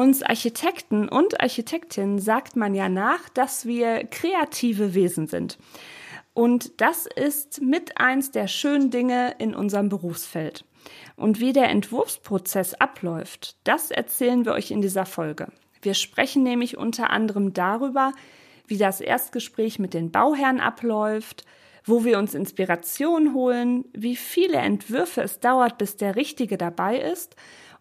Uns Architekten und Architektinnen sagt man ja nach, dass wir kreative Wesen sind. Und das ist mit eins der schönen Dinge in unserem Berufsfeld. Und wie der Entwurfsprozess abläuft, das erzählen wir euch in dieser Folge. Wir sprechen nämlich unter anderem darüber, wie das Erstgespräch mit den Bauherren abläuft, wo wir uns Inspiration holen, wie viele Entwürfe es dauert, bis der richtige dabei ist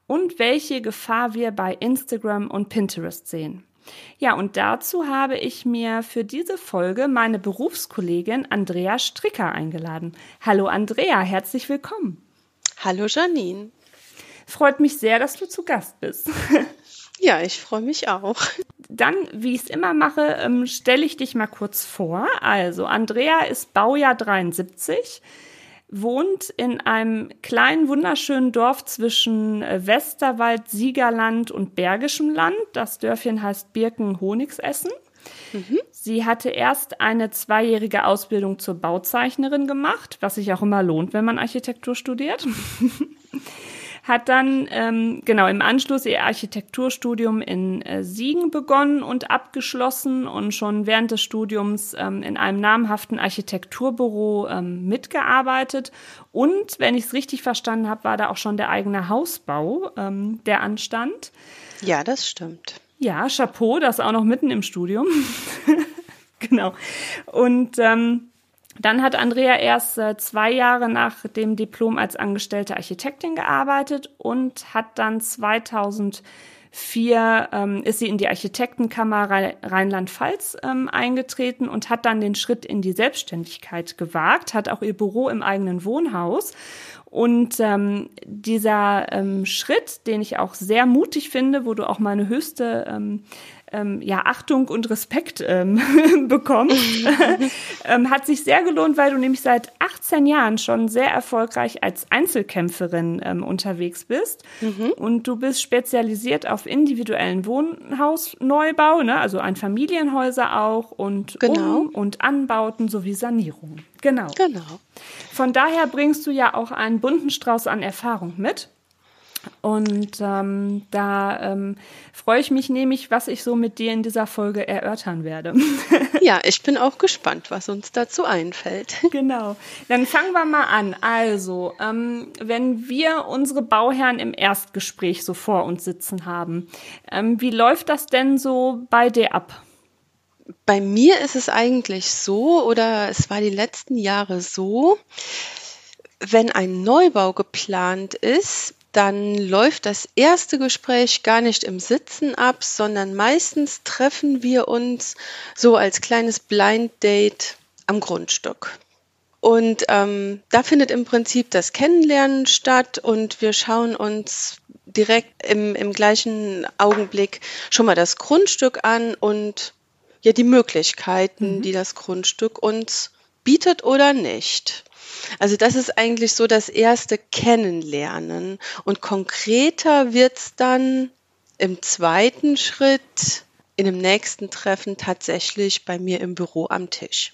und welche Gefahr wir bei Instagram und Pinterest sehen. Ja, und dazu habe ich mir für diese Folge meine Berufskollegin Andrea Stricker eingeladen. Hallo Andrea, herzlich willkommen. Hallo Janine. Freut mich sehr, dass du zu Gast bist. Ja, ich freue mich auch. Dann, wie ich es immer mache, ähm, stelle ich dich mal kurz vor. Also, Andrea ist Baujahr 73, wohnt in einem kleinen, wunderschönen Dorf zwischen äh, Westerwald, Siegerland und Bergischem Land. Das Dörfchen heißt Birken-Honigsessen. Mhm. Sie hatte erst eine zweijährige Ausbildung zur Bauzeichnerin gemacht, was sich auch immer lohnt, wenn man Architektur studiert. hat dann ähm, genau im Anschluss ihr Architekturstudium in äh, Siegen begonnen und abgeschlossen und schon während des Studiums ähm, in einem namhaften Architekturbüro ähm, mitgearbeitet. Und wenn ich es richtig verstanden habe, war da auch schon der eigene Hausbau, ähm, der anstand. Ja, das stimmt. Ja, Chapeau, das auch noch mitten im Studium. genau. Und ähm, dann hat Andrea erst äh, zwei Jahre nach dem Diplom als angestellte Architektin gearbeitet und hat dann 2004 ähm, ist sie in die Architektenkammer Rheinland-Pfalz ähm, eingetreten und hat dann den Schritt in die Selbstständigkeit gewagt, hat auch ihr Büro im eigenen Wohnhaus. Und ähm, dieser ähm, Schritt, den ich auch sehr mutig finde, wo du auch meine höchste ähm, ähm, ja, Achtung und Respekt ähm, bekommst, ähm, hat sich sehr gelohnt, weil du nämlich seit 18 Jahren schon sehr erfolgreich als Einzelkämpferin ähm, unterwegs bist. Mhm. Und du bist spezialisiert auf individuellen Wohnhausneubau, ne? also ein Familienhäuser auch und genau. Um- und Anbauten sowie Sanierung. Genau. Genau. Von daher bringst du ja auch einen bunten Strauß an Erfahrung mit. Und ähm, da ähm, freue ich mich nämlich, was ich so mit dir in dieser Folge erörtern werde. ja, ich bin auch gespannt, was uns dazu einfällt. Genau. Dann fangen wir mal an. Also, ähm, wenn wir unsere Bauherren im Erstgespräch so vor uns sitzen haben, ähm, wie läuft das denn so bei dir ab? Bei mir ist es eigentlich so, oder es war die letzten Jahre so, wenn ein Neubau geplant ist, dann läuft das erste Gespräch gar nicht im Sitzen ab, sondern meistens treffen wir uns so als kleines Blind Date am Grundstück. Und ähm, da findet im Prinzip das Kennenlernen statt und wir schauen uns direkt im, im gleichen Augenblick schon mal das Grundstück an und ja die Möglichkeiten, mhm. die das Grundstück uns bietet oder nicht. Also das ist eigentlich so das erste Kennenlernen. Und konkreter wird es dann im zweiten Schritt, in dem nächsten Treffen tatsächlich bei mir im Büro am Tisch.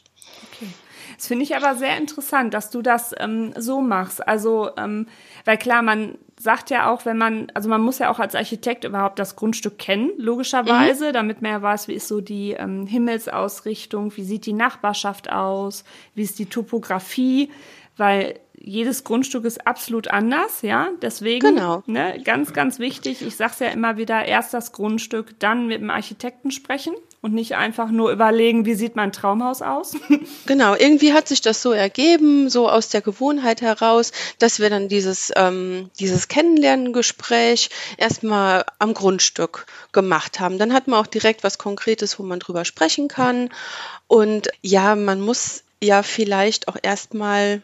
Okay. Das finde ich aber sehr interessant, dass du das ähm, so machst. Also, ähm, weil klar, man sagt ja auch, wenn man, also man muss ja auch als Architekt überhaupt das Grundstück kennen, logischerweise, mhm. damit man ja weiß, wie ist so die ähm, Himmelsausrichtung, wie sieht die Nachbarschaft aus, wie ist die Topografie, weil jedes Grundstück ist absolut anders, ja. Deswegen, genau. ne, ganz, ganz wichtig, ich sage es ja immer wieder, erst das Grundstück, dann mit dem Architekten sprechen und nicht einfach nur überlegen, wie sieht mein Traumhaus aus. Genau, irgendwie hat sich das so ergeben, so aus der Gewohnheit heraus, dass wir dann dieses, ähm, dieses Kennenlerngespräch erstmal am Grundstück gemacht haben. Dann hat man auch direkt was Konkretes, wo man drüber sprechen kann. Und ja, man muss ja vielleicht auch erstmal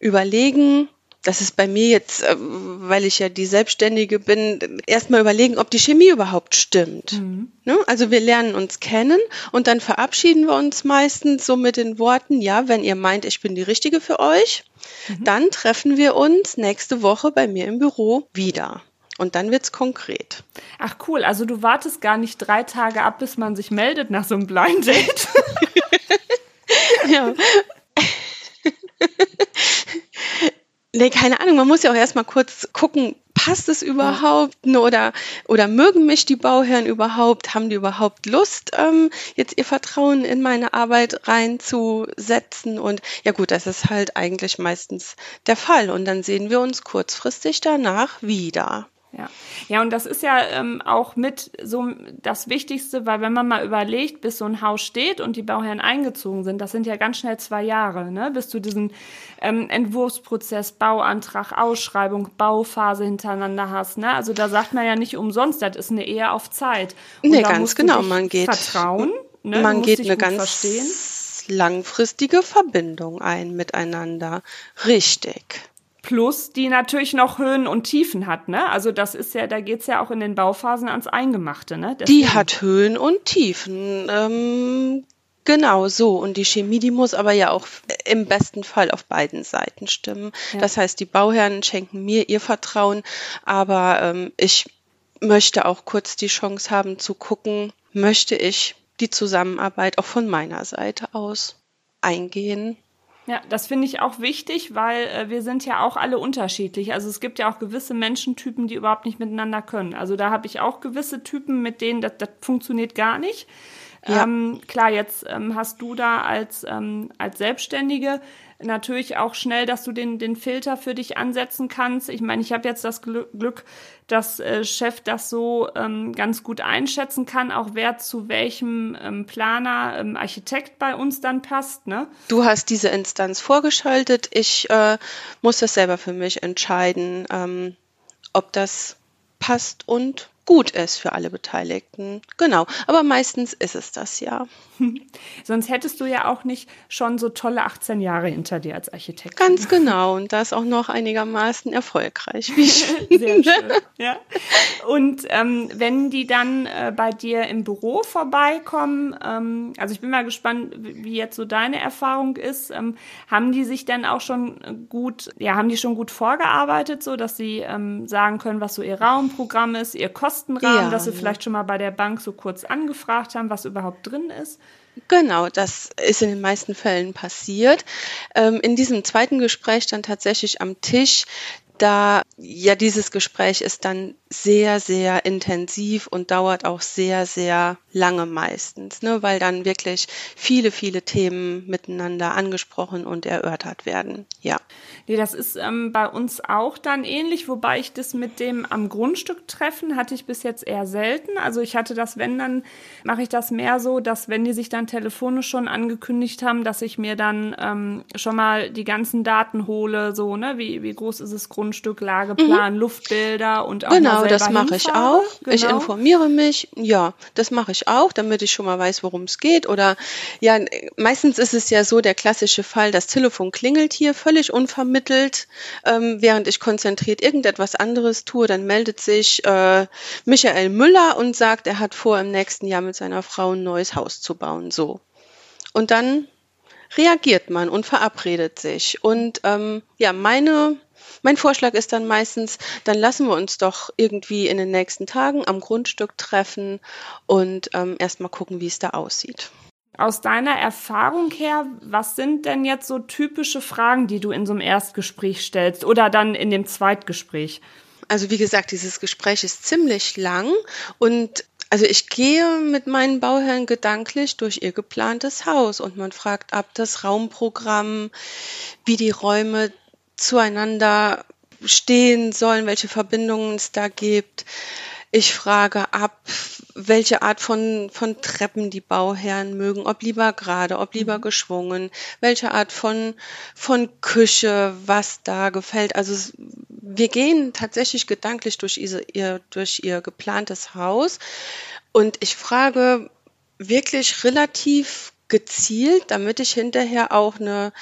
überlegen, das ist bei mir jetzt, äh, weil ich ja die Selbstständige bin, erstmal überlegen, ob die Chemie überhaupt stimmt. Mhm. Ne? Also wir lernen uns kennen und dann verabschieden wir uns meistens so mit den Worten, ja, wenn ihr meint, ich bin die Richtige für euch, mhm. dann treffen wir uns nächste Woche bei mir im Büro wieder. Und dann wird's konkret. Ach cool, also du wartest gar nicht drei Tage ab, bis man sich meldet nach so einem Blind Date. ja. Nee, keine Ahnung, man muss ja auch erstmal kurz gucken, passt es überhaupt ja. oder, oder mögen mich die Bauherren überhaupt? Haben die überhaupt Lust, ähm, jetzt ihr Vertrauen in meine Arbeit reinzusetzen? Und ja gut, das ist halt eigentlich meistens der Fall. Und dann sehen wir uns kurzfristig danach wieder. Ja. ja, und das ist ja ähm, auch mit so das Wichtigste, weil wenn man mal überlegt, bis so ein Haus steht und die Bauherren eingezogen sind, das sind ja ganz schnell zwei Jahre, ne? bis du diesen ähm, Entwurfsprozess, Bauantrag, Ausschreibung, Bauphase hintereinander hast. Ne? Also da sagt man ja nicht umsonst, das ist eine Ehe auf Zeit. Und nee, ganz genau, man geht. Vertrauen, ne? man geht eine ganz verstehen. langfristige Verbindung ein miteinander. Richtig. Plus die natürlich noch Höhen und Tiefen hat, ne? Also das ist ja, da geht's ja auch in den Bauphasen ans Eingemachte, ne? Deswegen. Die hat Höhen und Tiefen. Ähm, genau so. Und die Chemie, die muss aber ja auch im besten Fall auf beiden Seiten stimmen. Ja. Das heißt, die Bauherren schenken mir ihr Vertrauen, aber ähm, ich möchte auch kurz die Chance haben zu gucken, möchte ich die Zusammenarbeit auch von meiner Seite aus eingehen. Ja, das finde ich auch wichtig, weil äh, wir sind ja auch alle unterschiedlich. Also es gibt ja auch gewisse Menschentypen, die überhaupt nicht miteinander können. Also da habe ich auch gewisse Typen, mit denen das, das funktioniert gar nicht. Ja. Ähm, klar, jetzt ähm, hast du da als, ähm, als Selbstständige natürlich auch schnell, dass du den, den Filter für dich ansetzen kannst. Ich meine, ich habe jetzt das Glück, dass äh, Chef das so ähm, ganz gut einschätzen kann, auch wer zu welchem ähm, Planer, ähm, Architekt bei uns dann passt. Ne? Du hast diese Instanz vorgeschaltet. Ich äh, muss das selber für mich entscheiden, ähm, ob das passt und gut ist für alle Beteiligten. Genau, aber meistens ist es das ja. Sonst hättest du ja auch nicht schon so tolle 18 Jahre hinter dir als Architekt. Ganz genau und das auch noch einigermaßen erfolgreich. Wie Sehr schön. Ja. Und ähm, wenn die dann äh, bei dir im Büro vorbeikommen, ähm, also ich bin mal gespannt, wie jetzt so deine Erfahrung ist, ähm, haben die sich denn auch schon gut, ja, haben die schon gut vorgearbeitet, so dass sie ähm, sagen können, was so ihr Raumprogramm ist, ihr Kostenrahmen, ja, dass sie ja. vielleicht schon mal bei der Bank so kurz angefragt haben, was überhaupt drin ist? Genau, das ist in den meisten Fällen passiert. Ähm, in diesem zweiten Gespräch dann tatsächlich am Tisch, da ja dieses Gespräch ist dann sehr, sehr intensiv und dauert auch sehr, sehr lange meistens, ne, weil dann wirklich viele, viele Themen miteinander angesprochen und erörtert werden. Ja. Nee, das ist ähm, bei uns auch dann ähnlich, wobei ich das mit dem am Grundstück treffen hatte ich bis jetzt eher selten. Also ich hatte das, wenn, dann mache ich das mehr so, dass wenn die sich dann telefonisch schon angekündigt haben, dass ich mir dann ähm, schon mal die ganzen Daten hole, so, ne, wie, wie groß ist das Grundstück, Lageplan, mhm. Luftbilder und auch genau Genau, das mache ich auch. Genau. Ich informiere mich. Ja, das mache ich auch, damit ich schon mal weiß, worum es geht. Oder ja, meistens ist es ja so der klassische Fall, das Telefon klingelt hier völlig unvermittelt, ähm, während ich konzentriert irgendetwas anderes tue. Dann meldet sich äh, Michael Müller und sagt, er hat vor, im nächsten Jahr mit seiner Frau ein neues Haus zu bauen. So. Und dann reagiert man und verabredet sich. Und ähm, ja, meine mein Vorschlag ist dann meistens, dann lassen wir uns doch irgendwie in den nächsten Tagen am Grundstück treffen und ähm, erstmal gucken, wie es da aussieht. Aus deiner Erfahrung her, was sind denn jetzt so typische Fragen, die du in so einem Erstgespräch stellst oder dann in dem Zweitgespräch? Also wie gesagt, dieses Gespräch ist ziemlich lang und also ich gehe mit meinen Bauherren gedanklich durch ihr geplantes Haus und man fragt ab das Raumprogramm, wie die Räume zueinander stehen sollen, welche Verbindungen es da gibt. Ich frage ab, welche Art von, von Treppen die Bauherren mögen, ob lieber gerade, ob lieber mhm. geschwungen, welche Art von, von Küche, was da gefällt. Also wir gehen tatsächlich gedanklich durch, ihr, durch ihr geplantes Haus und ich frage wirklich relativ gezielt, damit ich hinterher auch eine,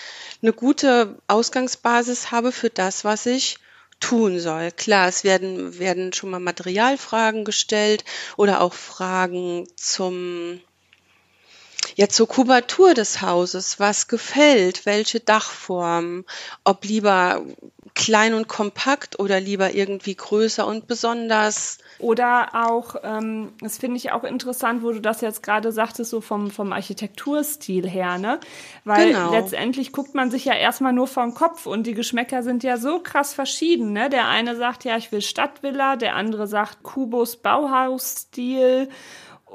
eine gute Ausgangsbasis habe für das, was ich tun soll. Klar, es werden, werden schon mal Materialfragen gestellt oder auch Fragen zum ja, zur Kubatur des Hauses, was gefällt, welche Dachform, ob lieber klein und kompakt oder lieber irgendwie größer und besonders. Oder auch, ähm, das finde ich auch interessant, wo du das jetzt gerade sagtest, so vom, vom Architekturstil her, ne? Weil genau. letztendlich guckt man sich ja erstmal nur vom Kopf und die Geschmäcker sind ja so krass verschieden, ne? Der eine sagt, ja, ich will Stadtvilla, der andere sagt Kubus Bauhausstil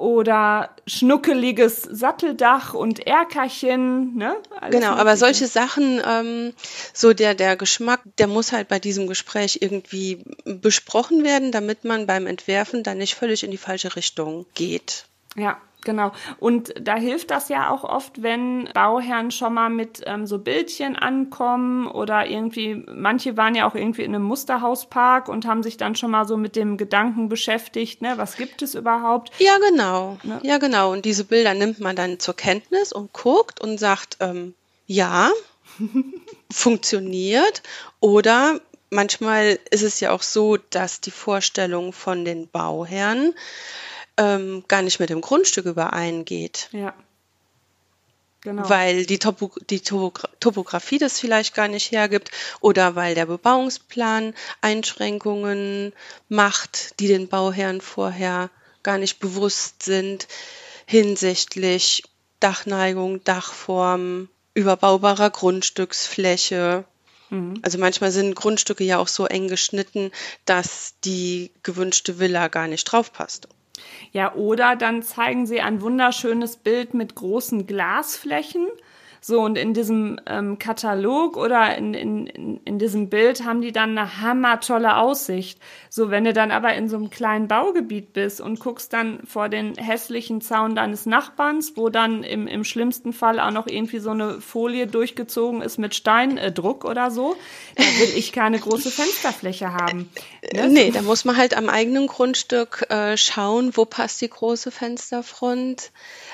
oder schnuckeliges Satteldach und Erkerchen, ne? Alles genau, aber solche Sachen, ähm, so der, der Geschmack, der muss halt bei diesem Gespräch irgendwie besprochen werden, damit man beim Entwerfen dann nicht völlig in die falsche Richtung geht. Ja, Genau. Und da hilft das ja auch oft, wenn Bauherren schon mal mit ähm, so Bildchen ankommen oder irgendwie, manche waren ja auch irgendwie in einem Musterhauspark und haben sich dann schon mal so mit dem Gedanken beschäftigt, ne, was gibt es überhaupt? Ja, genau. Ne? Ja, genau. Und diese Bilder nimmt man dann zur Kenntnis und guckt und sagt, ähm, ja, funktioniert. Oder manchmal ist es ja auch so, dass die Vorstellung von den Bauherren ähm, gar nicht mit dem Grundstück übereingeht. Ja. Genau. Weil die, Topo die Topogra Topografie das vielleicht gar nicht hergibt oder weil der Bebauungsplan Einschränkungen macht, die den Bauherren vorher gar nicht bewusst sind hinsichtlich Dachneigung, Dachform, überbaubarer Grundstücksfläche. Mhm. Also manchmal sind Grundstücke ja auch so eng geschnitten, dass die gewünschte Villa gar nicht draufpasst. Ja, oder dann zeigen sie ein wunderschönes Bild mit großen Glasflächen so, und in diesem ähm, Katalog oder in, in, in diesem Bild haben die dann eine hammertolle Aussicht. So, wenn du dann aber in so einem kleinen Baugebiet bist und guckst dann vor den hässlichen Zaun deines Nachbarns, wo dann im, im schlimmsten Fall auch noch irgendwie so eine Folie durchgezogen ist mit Steindruck oder so, da will ich keine große Fensterfläche haben. Ne? Nee, da muss man halt am eigenen Grundstück äh, schauen, wo passt die große Fensterfront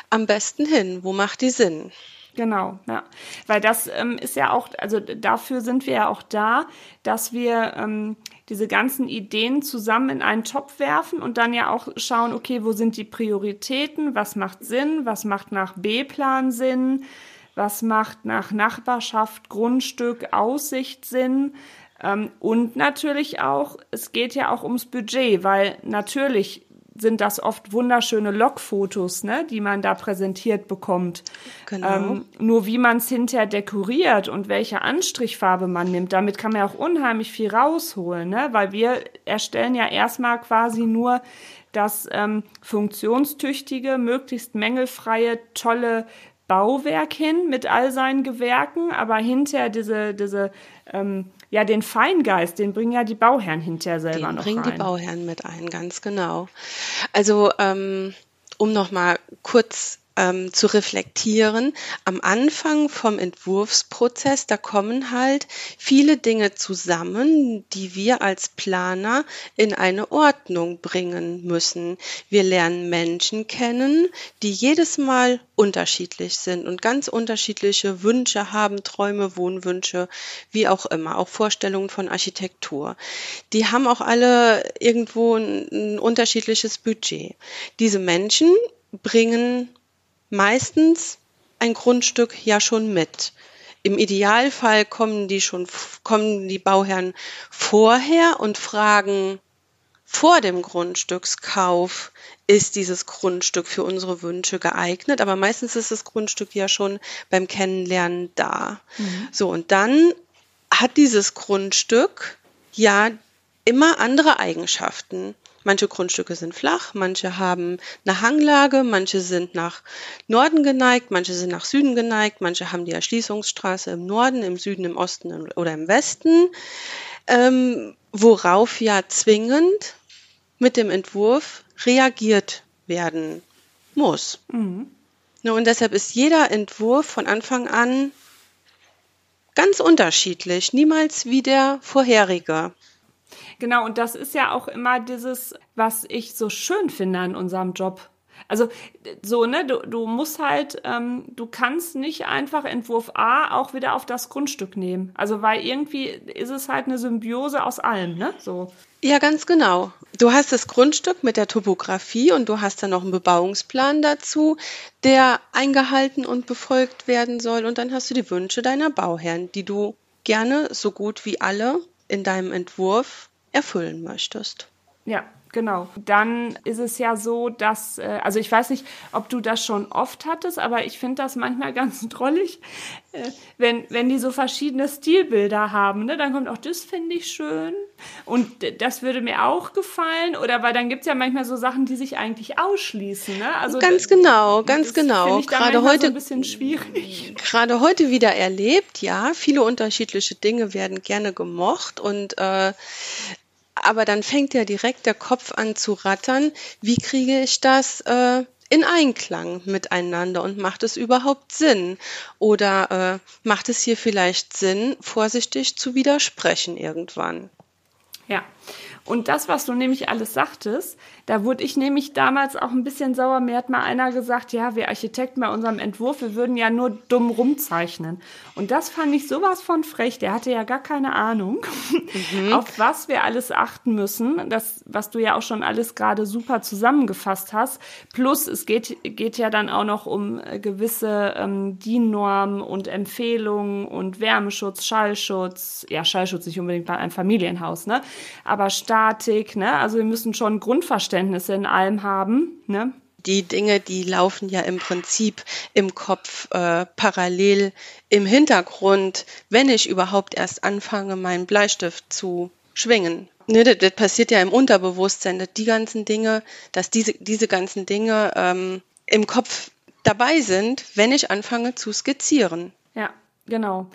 am besten hin, wo macht die Sinn. Genau, ja. Weil das ähm, ist ja auch, also dafür sind wir ja auch da, dass wir ähm, diese ganzen Ideen zusammen in einen Topf werfen und dann ja auch schauen, okay, wo sind die Prioritäten, was macht Sinn, was macht nach B-Plan Sinn, was macht nach Nachbarschaft, Grundstück, Aussicht Sinn. Ähm, und natürlich auch, es geht ja auch ums Budget, weil natürlich sind das oft wunderschöne Logfotos, ne, die man da präsentiert bekommt. Genau. Ähm, nur wie man es hinterher dekoriert und welche Anstrichfarbe man nimmt, damit kann man ja auch unheimlich viel rausholen, ne? weil wir erstellen ja erstmal quasi nur das ähm, funktionstüchtige, möglichst mängelfreie, tolle Bauwerk hin mit all seinen Gewerken, aber hinterher diese, diese ähm, ja, den Feingeist, den bringen ja die Bauherren hinterher selber den noch bringen rein. die Bauherren mit ein, ganz genau. Also, ähm, um nochmal kurz ähm, zu reflektieren. Am Anfang vom Entwurfsprozess, da kommen halt viele Dinge zusammen, die wir als Planer in eine Ordnung bringen müssen. Wir lernen Menschen kennen, die jedes Mal unterschiedlich sind und ganz unterschiedliche Wünsche haben, Träume, Wohnwünsche, wie auch immer, auch Vorstellungen von Architektur. Die haben auch alle irgendwo ein, ein unterschiedliches Budget. Diese Menschen bringen meistens ein Grundstück ja schon mit. Im Idealfall kommen die schon, kommen die Bauherren vorher und fragen vor dem Grundstückskauf, ist dieses Grundstück für unsere Wünsche geeignet? Aber meistens ist das Grundstück ja schon beim Kennenlernen da. Mhm. So, und dann hat dieses Grundstück ja immer andere Eigenschaften. Manche Grundstücke sind flach, manche haben eine Hanglage, manche sind nach Norden geneigt, manche sind nach Süden geneigt, manche haben die Erschließungsstraße im Norden, im Süden, im Osten oder im Westen, ähm, worauf ja zwingend mit dem Entwurf reagiert werden muss. Mhm. Und deshalb ist jeder Entwurf von Anfang an ganz unterschiedlich, niemals wie der vorherige. Genau, und das ist ja auch immer dieses, was ich so schön finde an unserem Job. Also so, ne, du, du musst halt, ähm, du kannst nicht einfach Entwurf A auch wieder auf das Grundstück nehmen. Also weil irgendwie ist es halt eine Symbiose aus allem, ne? So. Ja, ganz genau. Du hast das Grundstück mit der Topografie und du hast dann noch einen Bebauungsplan dazu, der eingehalten und befolgt werden soll. Und dann hast du die Wünsche deiner Bauherren, die du gerne so gut wie alle in deinem Entwurf erfüllen möchtest. Ja, Genau. Dann ist es ja so, dass, äh, also ich weiß nicht, ob du das schon oft hattest, aber ich finde das manchmal ganz drollig, äh, wenn, wenn die so verschiedene Stilbilder haben. Ne? Dann kommt auch, das finde ich schön und das würde mir auch gefallen. Oder weil dann gibt es ja manchmal so Sachen, die sich eigentlich ausschließen. Ne? Also ganz genau, ganz genau. Gerade heute so ein bisschen schwierig. Gerade heute wieder erlebt, ja. Viele unterschiedliche Dinge werden gerne gemocht und äh, aber dann fängt ja direkt der Kopf an zu rattern. Wie kriege ich das äh, in Einklang miteinander und macht es überhaupt Sinn? Oder äh, macht es hier vielleicht Sinn, vorsichtig zu widersprechen irgendwann? Ja, und das, was du nämlich alles sagtest, da wurde ich nämlich damals auch ein bisschen sauer. Mir hat mal einer gesagt, ja, wir Architekten bei unserem Entwurf, wir würden ja nur dumm rumzeichnen. Und das fand ich sowas von frech. Der hatte ja gar keine Ahnung, mhm. auf was wir alles achten müssen. Das, was du ja auch schon alles gerade super zusammengefasst hast. Plus, es geht, geht ja dann auch noch um äh, gewisse ähm, DIN-Normen und Empfehlungen und Wärmeschutz, Schallschutz. Ja, Schallschutz nicht unbedingt bei einem Familienhaus, ne? Aber Statik, ne? Also wir müssen schon Grundverständnisse in allem haben, ne? die Dinge, die laufen ja im Prinzip im Kopf äh, parallel im Hintergrund, wenn ich überhaupt erst anfange, meinen Bleistift zu schwingen. Ne, das, das passiert ja im Unterbewusstsein, dass die ganzen Dinge, dass diese, diese ganzen Dinge ähm, im Kopf dabei sind, wenn ich anfange zu skizzieren. Ja, genau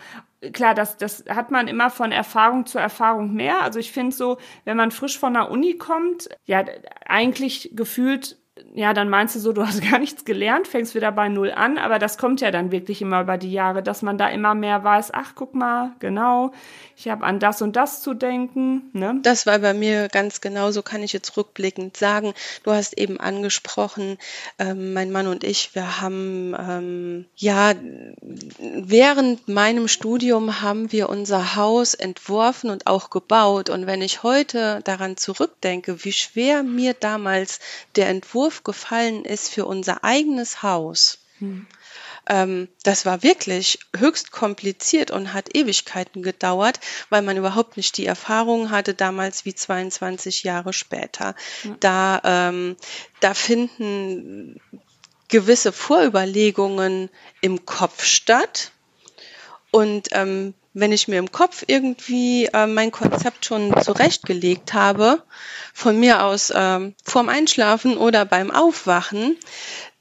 klar, das, das hat man immer von Erfahrung zu Erfahrung mehr. Also ich finde so, wenn man frisch von der Uni kommt, ja, eigentlich gefühlt ja, dann meinst du so, du hast gar nichts gelernt, fängst wieder bei Null an, aber das kommt ja dann wirklich immer über die Jahre, dass man da immer mehr weiß, ach, guck mal, genau, ich habe an das und das zu denken. Ne? Das war bei mir ganz genau, so kann ich jetzt rückblickend sagen. Du hast eben angesprochen, ähm, mein Mann und ich, wir haben, ähm, ja, während meinem Studium haben wir unser Haus entworfen und auch gebaut. Und wenn ich heute daran zurückdenke, wie schwer mir damals der Entwurf gefallen ist für unser eigenes Haus, hm. ähm, das war wirklich höchst kompliziert und hat Ewigkeiten gedauert, weil man überhaupt nicht die Erfahrung hatte damals wie 22 Jahre später. Hm. Da, ähm, da finden gewisse Vorüberlegungen im Kopf statt. Und ähm, wenn ich mir im Kopf irgendwie äh, mein Konzept schon zurechtgelegt habe, von mir aus ähm, vorm Einschlafen oder beim Aufwachen,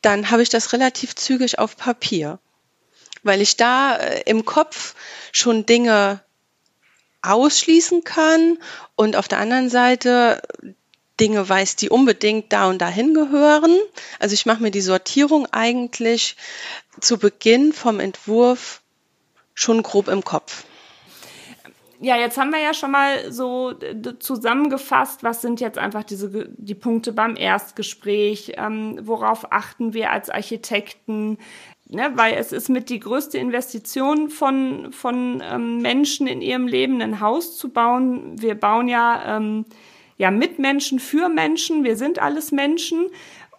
dann habe ich das relativ zügig auf Papier, weil ich da äh, im Kopf schon Dinge ausschließen kann und auf der anderen Seite Dinge weiß, die unbedingt da und dahin gehören. Also ich mache mir die Sortierung eigentlich zu Beginn vom Entwurf schon grob im Kopf. Ja, jetzt haben wir ja schon mal so zusammengefasst, was sind jetzt einfach diese die Punkte beim Erstgespräch, ähm, worauf achten wir als Architekten, ne, weil es ist mit die größte Investition von von ähm, Menschen in ihrem Leben ein Haus zu bauen. Wir bauen ja ähm, ja mit Menschen für Menschen, wir sind alles Menschen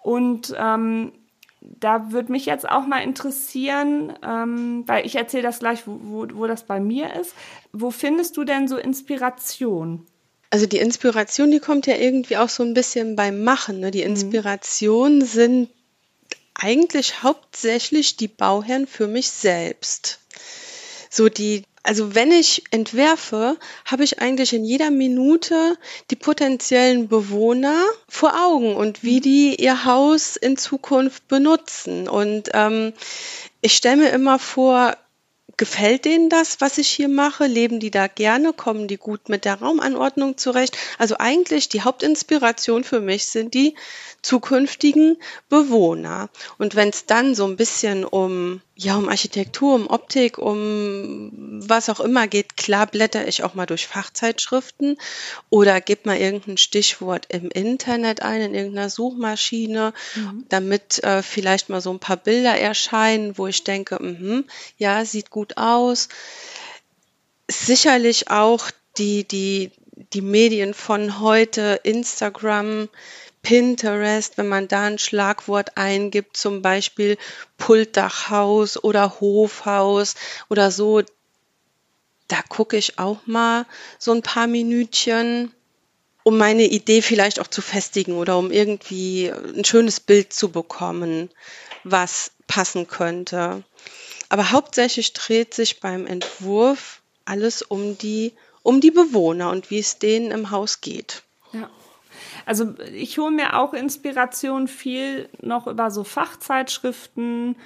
und ähm, da würde mich jetzt auch mal interessieren, ähm, weil ich erzähle das gleich, wo, wo, wo das bei mir ist. Wo findest du denn so Inspiration? Also die Inspiration, die kommt ja irgendwie auch so ein bisschen beim Machen. Ne? Die mhm. Inspiration mhm. sind eigentlich hauptsächlich die Bauherren für mich selbst. So die, also wenn ich entwerfe, habe ich eigentlich in jeder Minute die potenziellen Bewohner vor Augen und wie mhm. die ihr Haus in Zukunft benutzen. Und ähm, ich stelle mir immer vor, Gefällt denen das, was ich hier mache? Leben die da gerne? Kommen die gut mit der Raumanordnung zurecht? Also eigentlich die Hauptinspiration für mich sind die zukünftigen Bewohner. Und wenn es dann so ein bisschen um, ja, um Architektur, um Optik, um was auch immer geht, klar blätter ich auch mal durch Fachzeitschriften oder gebe mal irgendein Stichwort im Internet ein, in irgendeiner Suchmaschine, mhm. damit äh, vielleicht mal so ein paar Bilder erscheinen, wo ich denke, mh, ja, sieht gut aus. Sicherlich auch die, die, die Medien von heute, Instagram, Pinterest, wenn man da ein Schlagwort eingibt, zum Beispiel Pultdachhaus oder Hofhaus oder so, da gucke ich auch mal so ein paar Minütchen, um meine Idee vielleicht auch zu festigen oder um irgendwie ein schönes Bild zu bekommen, was passen könnte. Aber hauptsächlich dreht sich beim Entwurf alles um die, um die Bewohner und wie es denen im Haus geht. Ja. Also ich hole mir auch Inspiration viel noch über so Fachzeitschriften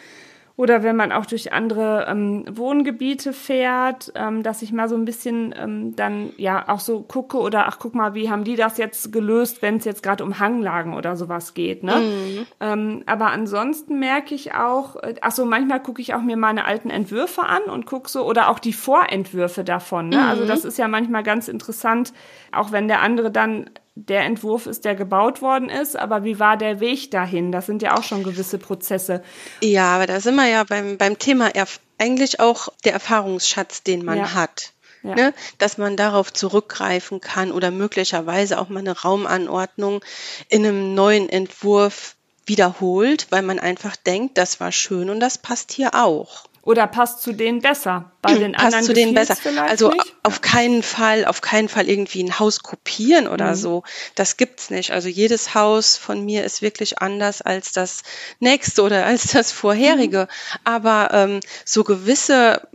oder wenn man auch durch andere ähm, Wohngebiete fährt, ähm, dass ich mal so ein bisschen ähm, dann ja auch so gucke oder ach guck mal, wie haben die das jetzt gelöst, wenn es jetzt gerade um Hanglagen oder sowas geht. Ne? Mhm. Ähm, aber ansonsten merke ich auch, äh, ach so manchmal gucke ich auch mir meine alten Entwürfe an und gucke so oder auch die Vorentwürfe davon. Ne? Also mhm. Also das ist ja manchmal ganz interessant, auch wenn der andere dann der Entwurf ist, der gebaut worden ist, aber wie war der Weg dahin? Das sind ja auch schon gewisse Prozesse. Ja, aber da sind wir ja beim, beim Thema eigentlich auch der Erfahrungsschatz, den man ja. hat. Ja. Ne? Dass man darauf zurückgreifen kann oder möglicherweise auch mal eine Raumanordnung in einem neuen Entwurf wiederholt, weil man einfach denkt, das war schön und das passt hier auch. Oder passt zu denen besser? Bei den passt anderen zu denen besser. Also nicht? auf keinen Fall, auf keinen Fall irgendwie ein Haus kopieren oder mhm. so. Das gibt's nicht. Also jedes Haus von mir ist wirklich anders als das nächste oder als das vorherige. Mhm. Aber ähm, so gewisse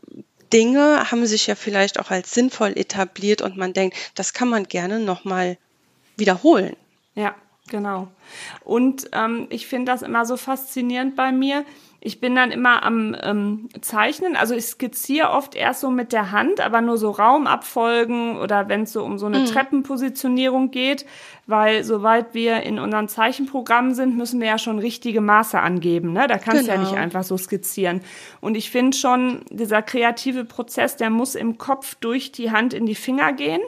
Dinge haben sich ja vielleicht auch als sinnvoll etabliert und man denkt, das kann man gerne nochmal wiederholen. Ja, genau. Und ähm, ich finde das immer so faszinierend bei mir ich bin dann immer am ähm, Zeichnen. Also ich skizziere oft erst so mit der Hand, aber nur so Raumabfolgen oder wenn es so um so eine mhm. Treppenpositionierung geht, weil soweit wir in unseren Zeichenprogrammen sind, müssen wir ja schon richtige Maße angeben. Ne? Da kannst du genau. ja nicht einfach so skizzieren. Und ich finde schon, dieser kreative Prozess, der muss im Kopf durch die Hand in die Finger gehen.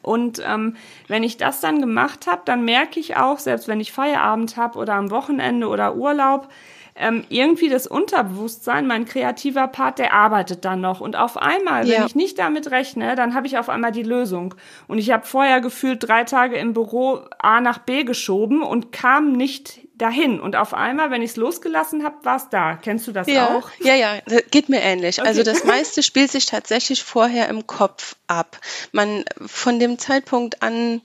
Und ähm, wenn ich das dann gemacht habe, dann merke ich auch, selbst wenn ich Feierabend habe oder am Wochenende oder Urlaub, ähm, irgendwie das Unterbewusstsein, mein kreativer Part, der arbeitet dann noch. Und auf einmal, ja. wenn ich nicht damit rechne, dann habe ich auf einmal die Lösung. Und ich habe vorher gefühlt drei Tage im Büro A nach B geschoben und kam nicht dahin. Und auf einmal, wenn ich es losgelassen habe, war es da. Kennst du das ja, auch? Ja, ja, geht mir ähnlich. Okay. Also das meiste spielt sich tatsächlich vorher im Kopf ab. Man von dem Zeitpunkt an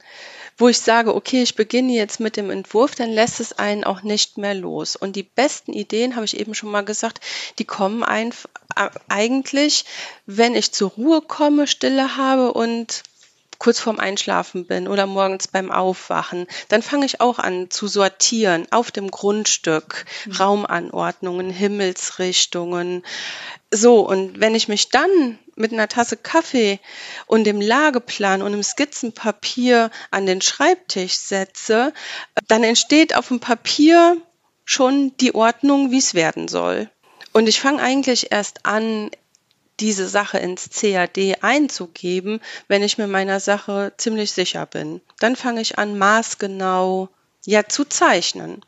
wo ich sage, okay, ich beginne jetzt mit dem Entwurf, dann lässt es einen auch nicht mehr los. Und die besten Ideen, habe ich eben schon mal gesagt, die kommen einfach äh, eigentlich, wenn ich zur Ruhe komme, Stille habe und kurz vorm Einschlafen bin oder morgens beim Aufwachen, dann fange ich auch an zu sortieren auf dem Grundstück, mhm. Raumanordnungen, Himmelsrichtungen. So, und wenn ich mich dann mit einer Tasse Kaffee und dem Lageplan und dem Skizzenpapier an den Schreibtisch setze, dann entsteht auf dem Papier schon die Ordnung, wie es werden soll. Und ich fange eigentlich erst an, diese Sache ins CAD einzugeben, wenn ich mir meiner Sache ziemlich sicher bin. Dann fange ich an, maßgenau ja zu zeichnen.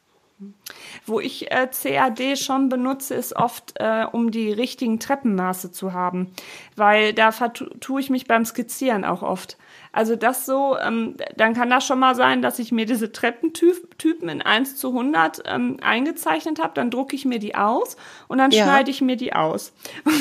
Wo ich äh, CAD schon benutze, ist oft, äh, um die richtigen Treppenmaße zu haben, weil da tue ich mich beim Skizzieren auch oft. Also das so, ähm, dann kann das schon mal sein, dass ich mir diese Treppentypen in 1 zu 100 ähm, eingezeichnet habe, dann drucke ich mir die aus und dann ja. schneide ich mir die aus.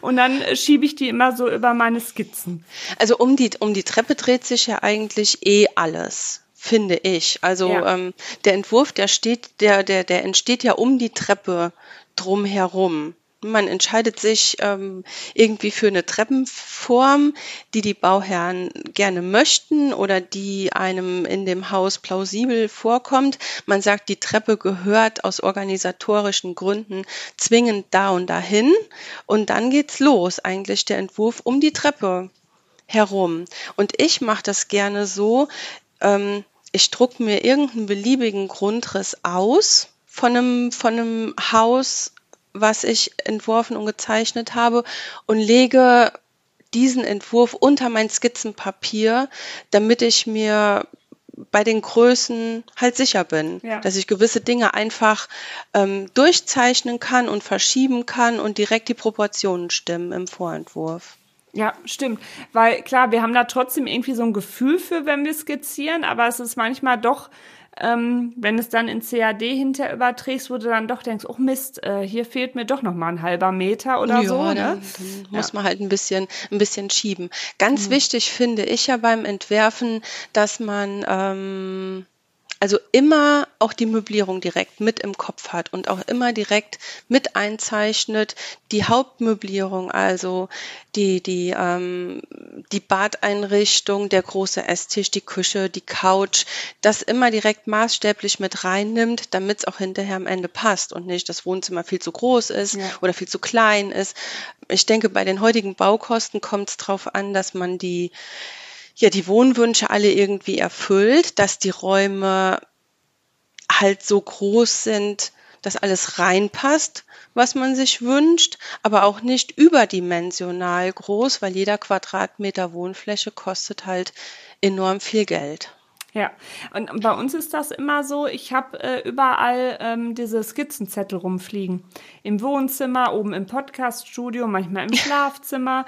Und dann schiebe ich die immer so über meine Skizzen. Also um die, um die Treppe dreht sich ja eigentlich eh alles finde ich. Also ja. ähm, der Entwurf, der steht, der, der, der entsteht ja um die Treppe drumherum. Man entscheidet sich ähm, irgendwie für eine Treppenform, die die Bauherren gerne möchten oder die einem in dem Haus plausibel vorkommt. Man sagt, die Treppe gehört aus organisatorischen Gründen zwingend da und dahin. Und dann geht's los, eigentlich der Entwurf um die Treppe herum. Und ich mache das gerne so, ähm, ich druck mir irgendeinen beliebigen Grundriss aus von einem, von einem Haus was ich entworfen und gezeichnet habe und lege diesen Entwurf unter mein Skizzenpapier, damit ich mir bei den Größen halt sicher bin, ja. dass ich gewisse Dinge einfach ähm, durchzeichnen kann und verschieben kann und direkt die Proportionen stimmen im Vorentwurf. Ja, stimmt. Weil klar, wir haben da trotzdem irgendwie so ein Gefühl für, wenn wir skizzieren, aber es ist manchmal doch ähm, wenn es dann in CAD hinter überträgst, wo du dann doch denkst, oh Mist, äh, hier fehlt mir doch noch mal ein halber Meter oder ja, so. Ne? Dann, dann muss ja. man halt ein bisschen, ein bisschen schieben. Ganz mhm. wichtig finde ich ja beim Entwerfen, dass man ähm, also immer auch die Möblierung direkt mit im Kopf hat und auch immer direkt mit einzeichnet, die Hauptmöblierung, also die, die, ähm, die Badeinrichtung, der große Esstisch, die Küche, die Couch, das immer direkt maßstäblich mit reinnimmt, damit es auch hinterher am Ende passt und nicht das Wohnzimmer viel zu groß ist ja. oder viel zu klein ist. Ich denke, bei den heutigen Baukosten kommt es darauf an, dass man die ja die Wohnwünsche alle irgendwie erfüllt, dass die Räume halt so groß sind, dass alles reinpasst, was man sich wünscht, aber auch nicht überdimensional groß, weil jeder Quadratmeter Wohnfläche kostet halt enorm viel Geld. Ja, und bei uns ist das immer so, ich habe äh, überall ähm, diese Skizzenzettel rumfliegen. Im Wohnzimmer, oben im Podcaststudio, manchmal im Schlafzimmer.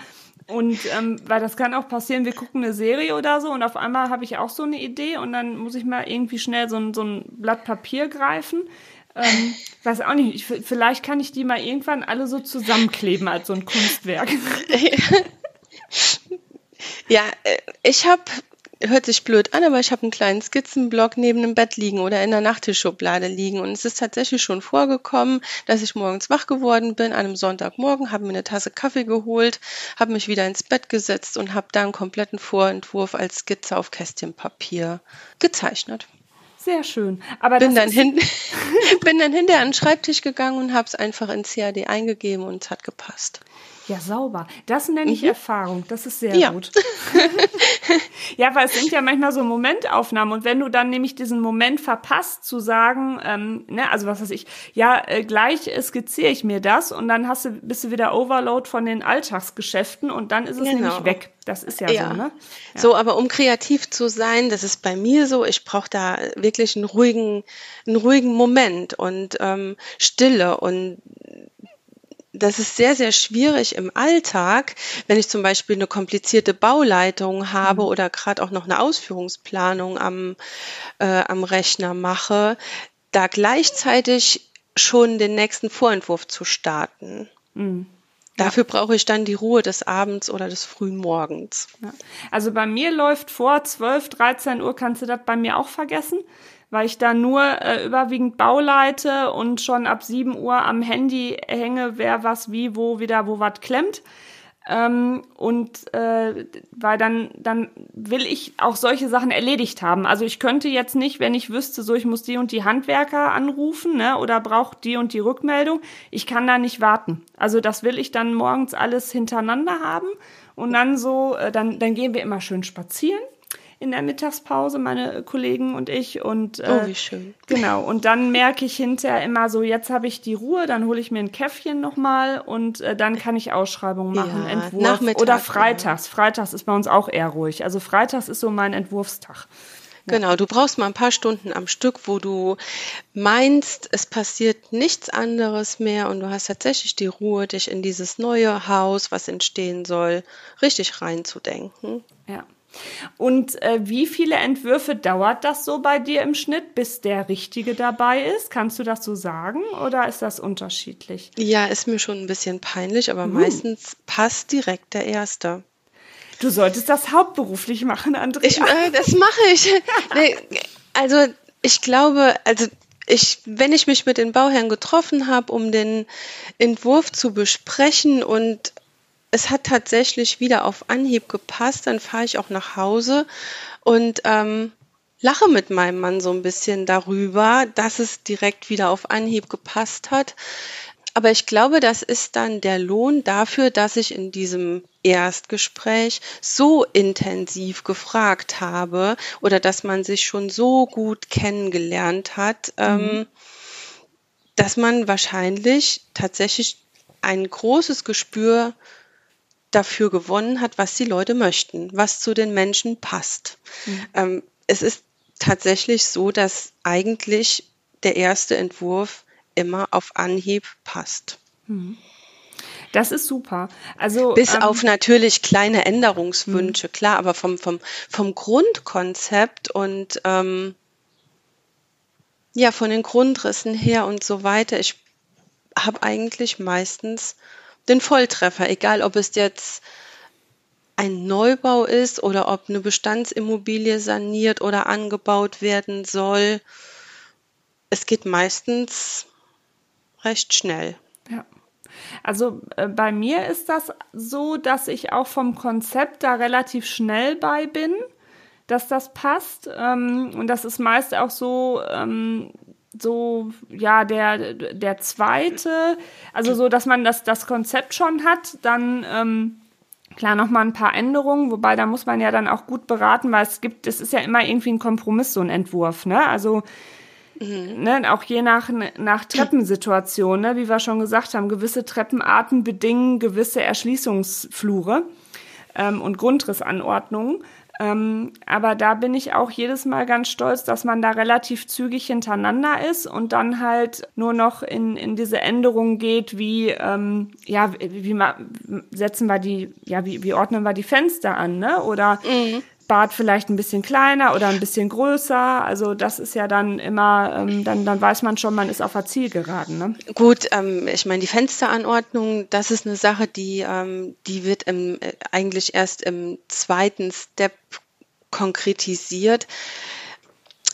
Und ähm, weil das kann auch passieren, wir gucken eine Serie oder so und auf einmal habe ich auch so eine Idee und dann muss ich mal irgendwie schnell so ein, so ein Blatt Papier greifen. Ähm, weiß auch nicht, ich, vielleicht kann ich die mal irgendwann alle so zusammenkleben als so ein Kunstwerk. ja, äh, ich habe hört sich blöd an, aber ich habe einen kleinen Skizzenblock neben dem Bett liegen oder in der Nachttischschublade liegen. Und es ist tatsächlich schon vorgekommen, dass ich morgens wach geworden bin, an einem Sonntagmorgen, habe mir eine Tasse Kaffee geholt, habe mich wieder ins Bett gesetzt und habe da einen kompletten Vorentwurf als Skizze auf Kästchenpapier gezeichnet. Sehr schön. Aber bin, dann hin, bin dann hinterher an den Schreibtisch gegangen und habe es einfach in CAD eingegeben und es hat gepasst. Ja, sauber. Das nenne ich mhm. Erfahrung. Das ist sehr ja. gut. ja, weil es sind ja manchmal so Momentaufnahmen und wenn du dann nämlich diesen Moment verpasst zu sagen, ähm, ne, also was weiß ich, ja, äh, gleich skizziere ich mir das und dann hast du, bist du wieder Overload von den Alltagsgeschäften und dann ist es genau. nämlich weg. Das ist ja, ja. so, ne? Ja. So, aber um kreativ zu sein, das ist bei mir so, ich brauche da wirklich einen ruhigen, einen ruhigen Moment und ähm, Stille und das ist sehr, sehr schwierig im Alltag, wenn ich zum Beispiel eine komplizierte Bauleitung habe mhm. oder gerade auch noch eine Ausführungsplanung am, äh, am Rechner mache, da gleichzeitig schon den nächsten Vorentwurf zu starten. Mhm. Dafür brauche ich dann die Ruhe des Abends oder des frühen Morgens. Ja. Also bei mir läuft vor 12, 13 Uhr, kannst du das bei mir auch vergessen weil ich da nur äh, überwiegend Bauleite und schon ab 7 Uhr am Handy hänge, wer was wie, wo wieder, wo was klemmt. Ähm, und äh, weil dann, dann will ich auch solche Sachen erledigt haben. Also ich könnte jetzt nicht, wenn ich wüsste, so ich muss die und die Handwerker anrufen, ne, oder brauche die und die Rückmeldung, ich kann da nicht warten. Also das will ich dann morgens alles hintereinander haben und dann so, äh, dann, dann gehen wir immer schön spazieren in der Mittagspause, meine Kollegen und ich. Und, äh, oh, wie schön. Genau. Und dann merke ich hinterher immer so, jetzt habe ich die Ruhe, dann hole ich mir ein Käffchen nochmal und äh, dann kann ich Ausschreibungen machen, ja, Entwurf. Nachmittag, Oder freitags. Ja. Freitags ist bei uns auch eher ruhig. Also freitags ist so mein Entwurfstag. Genau, du brauchst mal ein paar Stunden am Stück, wo du meinst, es passiert nichts anderes mehr und du hast tatsächlich die Ruhe, dich in dieses neue Haus, was entstehen soll, richtig reinzudenken. Ja. Und äh, wie viele Entwürfe dauert das so bei dir im Schnitt, bis der richtige dabei ist? Kannst du das so sagen oder ist das unterschiedlich? Ja, ist mir schon ein bisschen peinlich, aber uh. meistens passt direkt der erste. Du solltest das hauptberuflich machen, Andrea. Ich, äh, das mache ich. nee, also ich glaube, also ich, wenn ich mich mit den Bauherren getroffen habe, um den Entwurf zu besprechen und es hat tatsächlich wieder auf Anhieb gepasst. Dann fahre ich auch nach Hause und ähm, lache mit meinem Mann so ein bisschen darüber, dass es direkt wieder auf Anhieb gepasst hat. Aber ich glaube, das ist dann der Lohn dafür, dass ich in diesem Erstgespräch so intensiv gefragt habe oder dass man sich schon so gut kennengelernt hat. Ähm, mhm. Dass man wahrscheinlich tatsächlich ein großes Gespür dafür gewonnen hat, was die Leute möchten, was zu den Menschen passt. Mhm. Ähm, es ist tatsächlich so, dass eigentlich der erste Entwurf immer auf Anhieb passt. Mhm. Das ist super. Also bis ähm, auf natürlich kleine Änderungswünsche, mh. klar, aber vom vom vom Grundkonzept und ähm, ja von den Grundrissen her und so weiter. Ich habe eigentlich meistens den Volltreffer, egal ob es jetzt ein Neubau ist oder ob eine Bestandsimmobilie saniert oder angebaut werden soll. Es geht meistens recht schnell. Ja. Also äh, bei mir ist das so, dass ich auch vom Konzept da relativ schnell bei bin, dass das passt. Ähm, und das ist meist auch so, ähm, so, ja, der, der zweite, also so, dass man das, das Konzept schon hat, dann, ähm, klar, nochmal ein paar Änderungen, wobei da muss man ja dann auch gut beraten, weil es gibt, es ist ja immer irgendwie ein Kompromiss, so ein Entwurf, ne? Also, mhm. ne, auch je nach, nach Treppensituation, ne, wie wir schon gesagt haben, gewisse Treppenarten bedingen gewisse Erschließungsflure ähm, und Grundrissanordnungen. Ähm, aber da bin ich auch jedes Mal ganz stolz, dass man da relativ zügig hintereinander ist und dann halt nur noch in, in diese Änderungen geht, wie, ähm, ja, wie, wie setzen wir die, ja, wie, wie ordnen wir die Fenster an, ne? Oder mhm. Bad vielleicht ein bisschen kleiner oder ein bisschen größer. Also das ist ja dann immer, ähm, dann, dann weiß man schon, man ist auf der Zielgeraden. Ne? Gut, ähm, ich meine, die Fensteranordnung, das ist eine Sache, die, ähm, die wird im, äh, eigentlich erst im zweiten Step konkretisiert.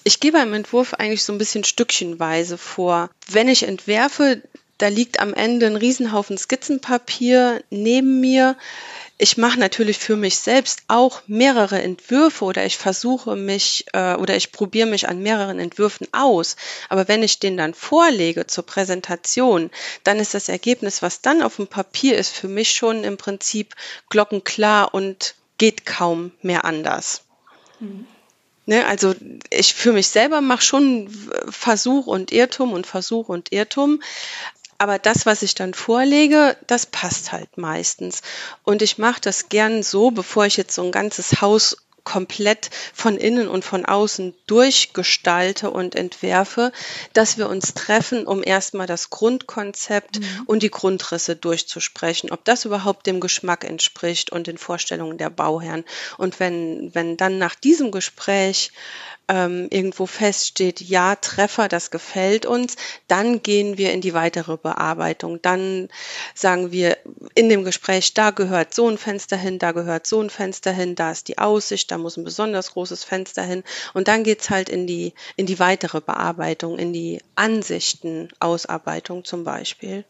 Ich gehe beim Entwurf eigentlich so ein bisschen stückchenweise vor. Wenn ich entwerfe, da liegt am Ende ein Riesenhaufen Skizzenpapier neben mir ich mache natürlich für mich selbst auch mehrere Entwürfe oder ich versuche mich äh, oder ich probiere mich an mehreren Entwürfen aus. Aber wenn ich den dann vorlege zur Präsentation, dann ist das Ergebnis, was dann auf dem Papier ist, für mich schon im Prinzip glockenklar und geht kaum mehr anders. Mhm. Ne, also ich für mich selber mache schon Versuch und Irrtum und Versuch und Irrtum, aber das, was ich dann vorlege, das passt halt meistens. Und ich mache das gern so, bevor ich jetzt so ein ganzes Haus komplett von innen und von außen durchgestalte und entwerfe, dass wir uns treffen, um erstmal das Grundkonzept mhm. und die Grundrisse durchzusprechen, ob das überhaupt dem Geschmack entspricht und den Vorstellungen der Bauherren. Und wenn, wenn dann nach diesem Gespräch ähm, irgendwo feststeht, ja, Treffer, das gefällt uns, dann gehen wir in die weitere Bearbeitung. Dann sagen wir in dem Gespräch, da gehört so ein Fenster hin, da gehört so ein Fenster hin, da ist die Aussicht, da muss ein besonders großes Fenster hin. Und dann geht's halt in die, in die weitere Bearbeitung, in die Ansichtenausarbeitung zum Beispiel.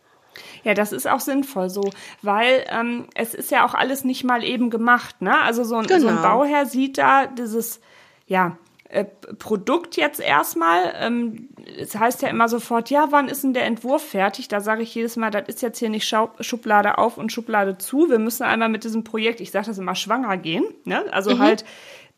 Ja, das ist auch sinnvoll so, weil ähm, es ist ja auch alles nicht mal eben gemacht. Ne? Also so ein, genau. so ein genau. Bauherr sieht da dieses, ja, äh, Produkt jetzt erstmal. Ähm, es heißt ja immer sofort, ja, wann ist denn der Entwurf fertig? Da sage ich jedes Mal, das ist jetzt hier nicht Schublade auf und Schublade zu. Wir müssen einmal mit diesem Projekt, ich sage das immer, schwanger gehen. Ne? Also mhm. halt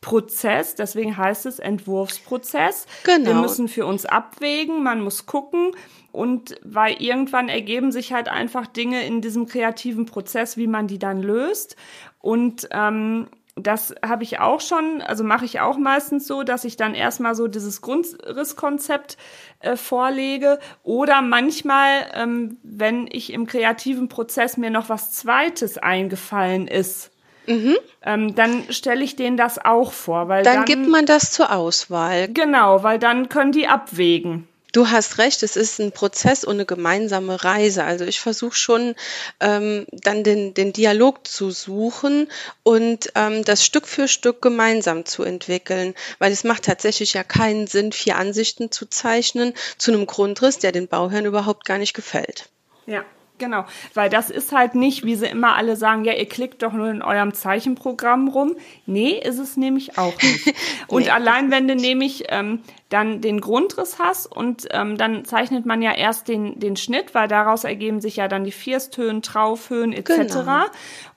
Prozess, deswegen heißt es Entwurfsprozess. Genau. Wir müssen für uns abwägen, man muss gucken. Und weil irgendwann ergeben sich halt einfach Dinge in diesem kreativen Prozess, wie man die dann löst. Und ähm, das habe ich auch schon, also mache ich auch meistens so, dass ich dann erstmal so dieses Grundrisskonzept äh, vorlege oder manchmal, ähm, wenn ich im kreativen Prozess mir noch was Zweites eingefallen ist, Mhm. Ähm, dann stelle ich denen das auch vor, weil dann, dann gibt man das zur Auswahl. Genau, weil dann können die abwägen. Du hast recht, es ist ein Prozess und eine gemeinsame Reise. Also ich versuche schon ähm, dann den, den Dialog zu suchen und ähm, das Stück für Stück gemeinsam zu entwickeln, weil es macht tatsächlich ja keinen Sinn, vier Ansichten zu zeichnen zu einem Grundriss, der den Bauherren überhaupt gar nicht gefällt. Ja, Genau, weil das ist halt nicht, wie sie immer alle sagen, ja, ihr klickt doch nur in eurem Zeichenprogramm rum. Nee, ist es nämlich auch nicht. Und nee. allein wenn du nämlich ähm, dann den Grundriss hast und ähm, dann zeichnet man ja erst den, den Schnitt, weil daraus ergeben sich ja dann die Firsthöhen, Traufhöhen etc. Genau.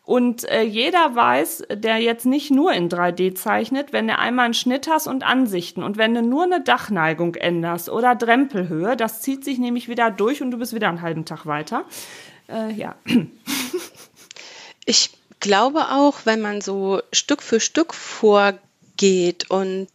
Und äh, jeder weiß, der jetzt nicht nur in 3D zeichnet, wenn du einmal einen Schnitt hast und Ansichten und wenn du nur eine Dachneigung änderst oder Drempelhöhe, das zieht sich nämlich wieder durch und du bist wieder einen halben Tag weiter. Äh, ja. Ich glaube auch, wenn man so Stück für Stück vorgeht und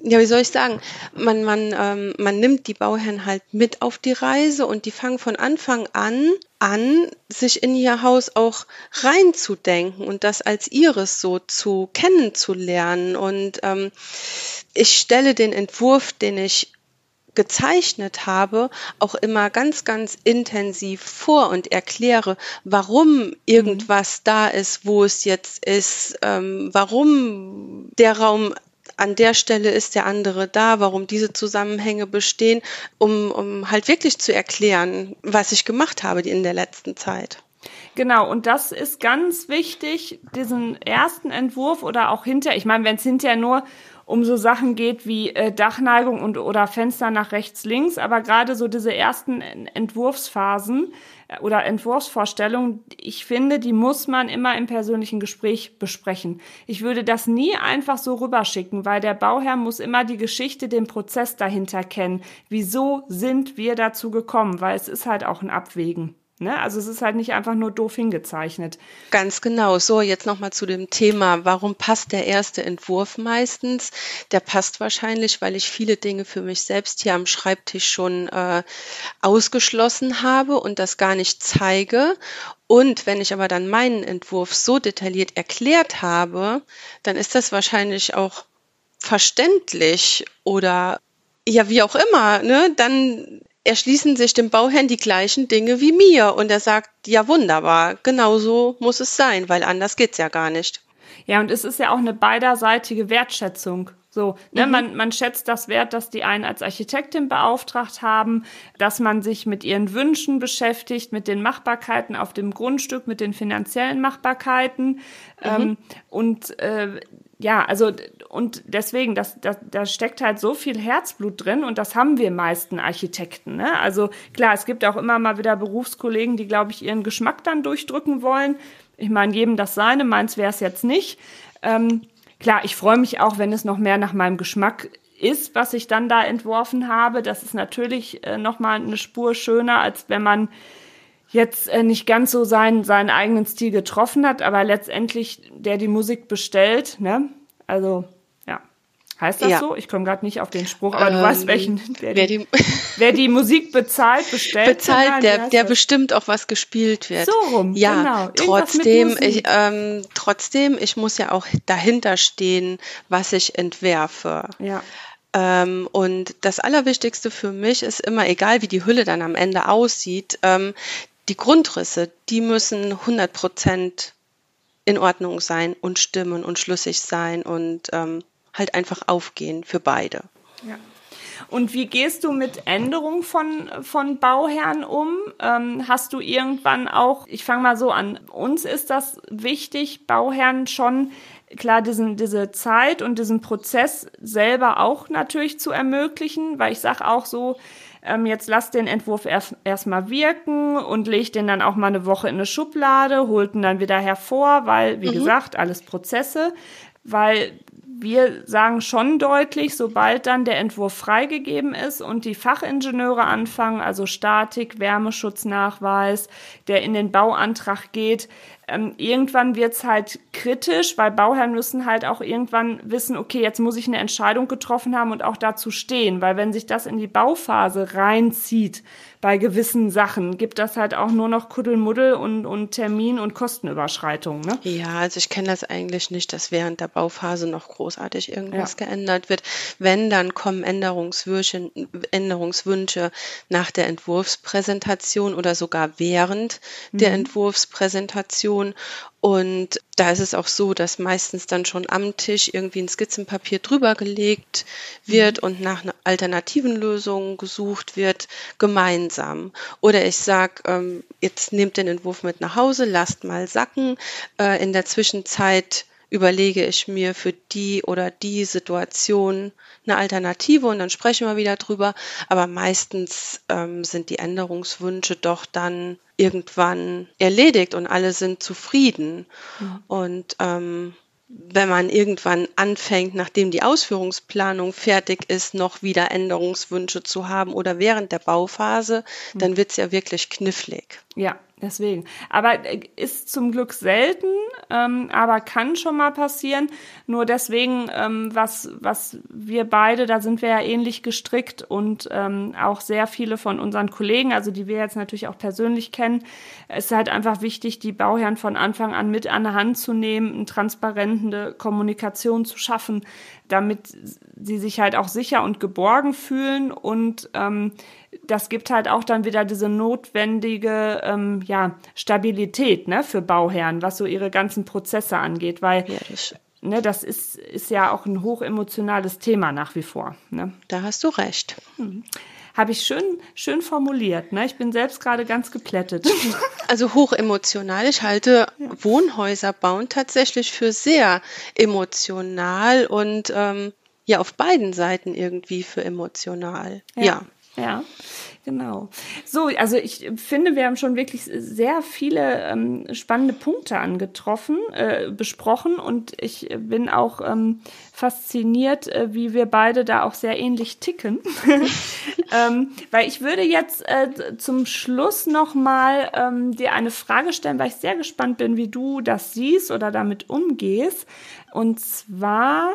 ja, wie soll ich sagen, man, man, ähm, man nimmt die Bauherren halt mit auf die Reise und die fangen von Anfang an an, sich in ihr Haus auch reinzudenken und das als ihres so zu kennenzulernen. Und ähm, ich stelle den Entwurf, den ich gezeichnet habe, auch immer ganz, ganz intensiv vor und erkläre, warum irgendwas da ist, wo es jetzt ist, ähm, warum der Raum an der Stelle ist der andere da, warum diese Zusammenhänge bestehen, um, um halt wirklich zu erklären, was ich gemacht habe in der letzten Zeit. Genau, und das ist ganz wichtig, diesen ersten Entwurf oder auch hinter, ich meine, wenn es hinterher nur um so Sachen geht wie äh, Dachneigung und oder Fenster nach rechts, links, aber gerade so diese ersten Entwurfsphasen oder Entwurfsvorstellungen, ich finde, die muss man immer im persönlichen Gespräch besprechen. Ich würde das nie einfach so rüberschicken, weil der Bauherr muss immer die Geschichte, den Prozess dahinter kennen. Wieso sind wir dazu gekommen? Weil es ist halt auch ein Abwägen. Ne? Also es ist halt nicht einfach nur doof hingezeichnet. Ganz genau. So, jetzt nochmal zu dem Thema. Warum passt der erste Entwurf meistens? Der passt wahrscheinlich, weil ich viele Dinge für mich selbst hier am Schreibtisch schon äh, ausgeschlossen habe und das gar nicht zeige. Und wenn ich aber dann meinen Entwurf so detailliert erklärt habe, dann ist das wahrscheinlich auch verständlich oder ja, wie auch immer, ne? Dann erschließen sich dem Bauherrn die gleichen Dinge wie mir. Und er sagt, ja wunderbar, genau so muss es sein, weil anders geht's ja gar nicht. Ja, und es ist ja auch eine beiderseitige Wertschätzung. So, ne, mhm. man, man schätzt das Wert, dass die einen als Architektin beauftragt haben, dass man sich mit ihren Wünschen beschäftigt, mit den Machbarkeiten auf dem Grundstück, mit den finanziellen Machbarkeiten. Mhm. Ähm, und äh, ja, also und deswegen, das, das, da steckt halt so viel Herzblut drin und das haben wir meisten Architekten. Ne? Also klar, es gibt auch immer mal wieder Berufskollegen, die, glaube ich, ihren Geschmack dann durchdrücken wollen. Ich meine, jedem das seine, meins wäre es jetzt nicht. Ähm, klar, ich freue mich auch, wenn es noch mehr nach meinem Geschmack ist, was ich dann da entworfen habe. Das ist natürlich äh, nochmal eine Spur schöner, als wenn man jetzt äh, nicht ganz so seinen, seinen eigenen Stil getroffen hat, aber letztendlich der die Musik bestellt, ne? Also, ja. Heißt das ja. so? Ich komme gerade nicht auf den Spruch, aber ähm, du weißt ähm, welchen. Wer, wer, die, wer die Musik bezahlt, bestellt. Bezahlt, der, der bestimmt auch was gespielt wird. So rum, ja, genau. Trotzdem, ich, ähm, trotzdem, ich muss ja auch dahinter stehen, was ich entwerfe. Ja. Ähm, und das Allerwichtigste für mich ist immer, egal wie die Hülle dann am Ende aussieht, ähm, die Grundrisse, die müssen 100 Prozent in Ordnung sein und stimmen und schlüssig sein und ähm, halt einfach aufgehen für beide. Ja. Und wie gehst du mit Änderungen von, von Bauherren um? Ähm, hast du irgendwann auch, ich fange mal so an, uns ist das wichtig, Bauherren schon klar diesen, diese Zeit und diesen Prozess selber auch natürlich zu ermöglichen, weil ich sage auch so, ähm, jetzt lasst den Entwurf erst erstmal wirken und legt den dann auch mal eine Woche in eine Schublade, holt ihn dann wieder hervor, weil, wie mhm. gesagt, alles Prozesse, weil wir sagen schon deutlich, sobald dann der Entwurf freigegeben ist und die Fachingenieure anfangen, also Statik, Wärmeschutznachweis, der in den Bauantrag geht, ähm, irgendwann wird's halt kritisch, weil Bauherren müssen halt auch irgendwann wissen, okay, jetzt muss ich eine Entscheidung getroffen haben und auch dazu stehen, weil wenn sich das in die Bauphase reinzieht, bei gewissen Sachen gibt das halt auch nur noch Kuddelmuddel und, und Termin- und Kostenüberschreitungen. Ne? Ja, also ich kenne das eigentlich nicht, dass während der Bauphase noch großartig irgendwas ja. geändert wird. Wenn, dann kommen Änderungswünsche, Änderungswünsche nach der Entwurfspräsentation oder sogar während mhm. der Entwurfspräsentation. Und da ist es auch so, dass meistens dann schon am Tisch irgendwie ein Skizzenpapier drüber gelegt wird mhm. und nach alternativen Lösungen gesucht wird, gemeinsam. Oder ich sage, ähm, jetzt nehmt den Entwurf mit nach Hause, lasst mal sacken. Äh, in der Zwischenzeit überlege ich mir für die oder die Situation eine Alternative und dann sprechen wir wieder drüber. Aber meistens ähm, sind die Änderungswünsche doch dann irgendwann erledigt und alle sind zufrieden. Mhm. Und ähm, wenn man irgendwann anfängt, nachdem die Ausführungsplanung fertig ist, noch wieder Änderungswünsche zu haben oder während der Bauphase, mhm. dann wird es ja wirklich knifflig. Ja, Deswegen. Aber äh, ist zum Glück selten, ähm, aber kann schon mal passieren. Nur deswegen, ähm, was, was wir beide, da sind wir ja ähnlich gestrickt und ähm, auch sehr viele von unseren Kollegen, also die wir jetzt natürlich auch persönlich kennen, ist halt einfach wichtig, die Bauherren von Anfang an mit an der Hand zu nehmen, eine transparente Kommunikation zu schaffen, damit sie sich halt auch sicher und geborgen fühlen und ähm, das gibt halt auch dann wieder diese notwendige ähm, ja, Stabilität ne, für Bauherren, was so ihre ganzen Prozesse angeht, weil ja, das, ne, das ist, ist ja auch ein hochemotionales Thema nach wie vor. Ne? Da hast du recht. Mhm. Habe ich schön, schön formuliert. Ne? Ich bin selbst gerade ganz geplättet. Also hochemotional. Ich halte ja. Wohnhäuser bauen tatsächlich für sehr emotional und ähm, ja auf beiden Seiten irgendwie für emotional. ja. ja. Ja, genau. So, also ich finde, wir haben schon wirklich sehr viele ähm, spannende Punkte angetroffen, äh, besprochen und ich bin auch ähm, fasziniert, äh, wie wir beide da auch sehr ähnlich ticken. ähm, weil ich würde jetzt äh, zum Schluss nochmal ähm, dir eine Frage stellen, weil ich sehr gespannt bin, wie du das siehst oder damit umgehst. Und zwar,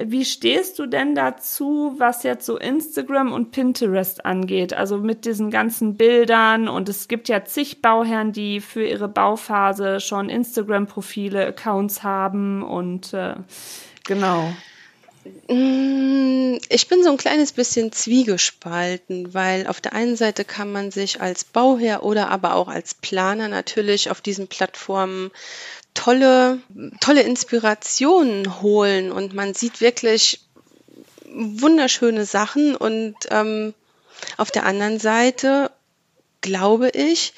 wie stehst du denn dazu, was jetzt so Instagram und Pinterest angeht? Also mit diesen ganzen Bildern und es gibt ja zig Bauherren, die für ihre Bauphase schon Instagram-Profile, Accounts haben und äh, genau. Mm, ich bin so ein kleines bisschen zwiegespalten, weil auf der einen Seite kann man sich als Bauherr oder aber auch als Planer natürlich auf diesen Plattformen tolle, tolle Inspirationen holen und man sieht wirklich wunderschöne Sachen und ähm, auf der anderen Seite glaube ich,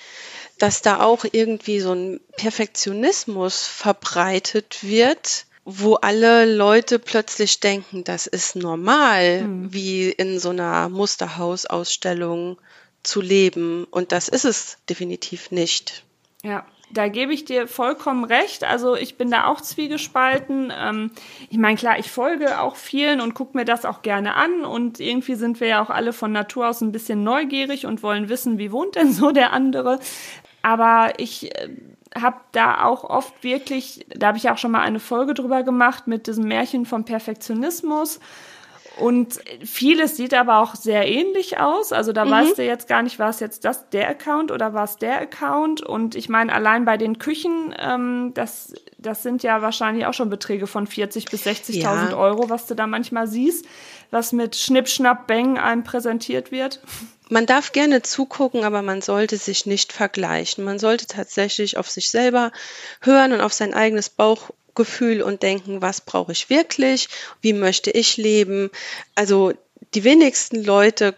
dass da auch irgendwie so ein Perfektionismus verbreitet wird, wo alle Leute plötzlich denken, das ist normal, mhm. wie in so einer Musterhausausstellung zu leben. Und das ist es definitiv nicht. Ja, da gebe ich dir vollkommen recht. Also ich bin da auch zwiegespalten. Ähm, ich meine, klar, ich folge auch vielen und gucke mir das auch gerne an. Und irgendwie sind wir ja auch alle von Natur aus ein bisschen neugierig und wollen wissen, wie wohnt denn so der andere. Aber ich äh, habe da auch oft wirklich, da habe ich auch schon mal eine Folge drüber gemacht mit diesem Märchen vom Perfektionismus. Und vieles sieht aber auch sehr ähnlich aus. Also da mhm. weißt du jetzt gar nicht, war es jetzt das der Account oder war es der Account. Und ich meine, allein bei den Küchen, ähm, das, das sind ja wahrscheinlich auch schon Beträge von 40 bis 60.000 ja. Euro, was du da manchmal siehst, was mit Schnipp, Schnapp, Bang einem präsentiert wird. Man darf gerne zugucken, aber man sollte sich nicht vergleichen. Man sollte tatsächlich auf sich selber hören und auf sein eigenes Bauch Gefühl und denken, was brauche ich wirklich, wie möchte ich leben. Also die wenigsten Leute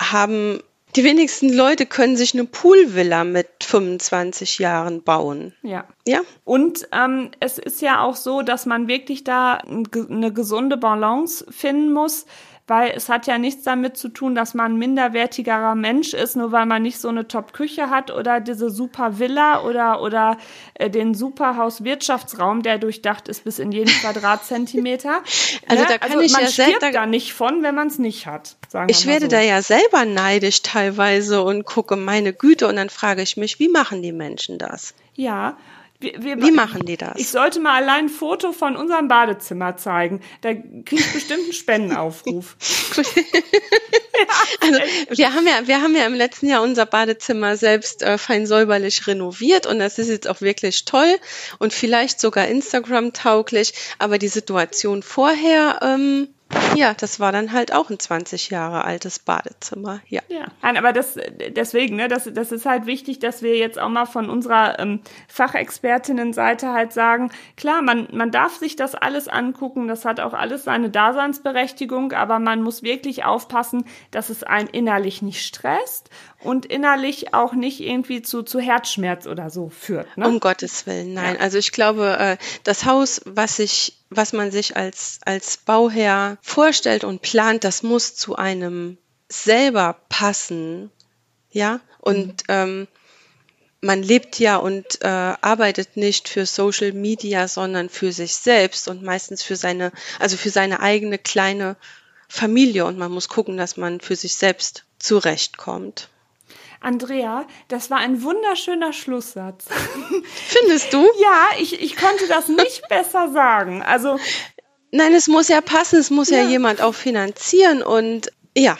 haben, die wenigsten Leute können sich eine Poolvilla mit 25 Jahren bauen. Ja. Ja. Und ähm, es ist ja auch so, dass man wirklich da eine gesunde Balance finden muss weil es hat ja nichts damit zu tun, dass man ein minderwertigerer Mensch ist, nur weil man nicht so eine Top-Küche hat oder diese super Villa oder, oder äh, den super Hauswirtschaftsraum, der durchdacht ist bis in jeden Quadratzentimeter. also ne? da kann also ich man ja stirbt da, da nicht von, wenn man es nicht hat. Sagen ich werde so. da ja selber neidisch teilweise und gucke meine Güte und dann frage ich mich, wie machen die Menschen das? Ja, wir, wir, Wie machen die das? Ich sollte mal allein ein Foto von unserem Badezimmer zeigen. Da kriege ich bestimmt einen Spendenaufruf. also wir haben ja, wir haben ja im letzten Jahr unser Badezimmer selbst äh, fein säuberlich renoviert und das ist jetzt auch wirklich toll und vielleicht sogar Instagram tauglich. Aber die Situation vorher ähm, Ja, das war dann halt auch ein 20 Jahre altes Badezimmer. Ja. Ja, Nein, aber das deswegen, ne, das, das ist halt wichtig, dass wir jetzt auch mal von unserer ähm, Fachexpertinnenseite halt sagen, klar, man, man darf sich das alles angucken, das hat auch alles seine Daseinsberechtigung, aber man muss wirklich aufpassen, dass es einen innerlich nicht stresst und innerlich auch nicht irgendwie zu, zu Herzschmerz oder so führt. Ne? Um Gottes Willen, nein. Ja. Also ich glaube, äh, das Haus, was sich was man sich als, als Bauherr vorstellt und plant, das muss zu einem selber passen. Ja, und mhm. ähm, man lebt ja und äh, arbeitet nicht für Social Media, sondern für sich selbst und meistens für seine, also für seine eigene kleine Familie. Und man muss gucken, dass man für sich selbst zurechtkommt. Andrea, das war ein wunderschöner Schlusssatz. Findest du? Ja, ich, ich konnte das nicht besser sagen. Also. Nein, es muss ja passen, es muss ja, ja jemand auch finanzieren und ja,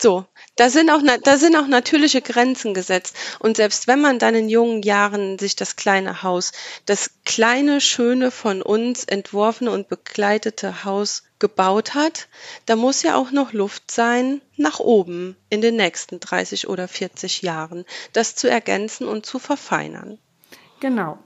so. Da sind, auch, da sind auch natürliche Grenzen gesetzt. Und selbst wenn man dann in jungen Jahren sich das kleine Haus, das kleine, schöne, von uns entworfene und begleitete Haus gebaut hat, da muss ja auch noch Luft sein nach oben in den nächsten 30 oder 40 Jahren, das zu ergänzen und zu verfeinern. Genau.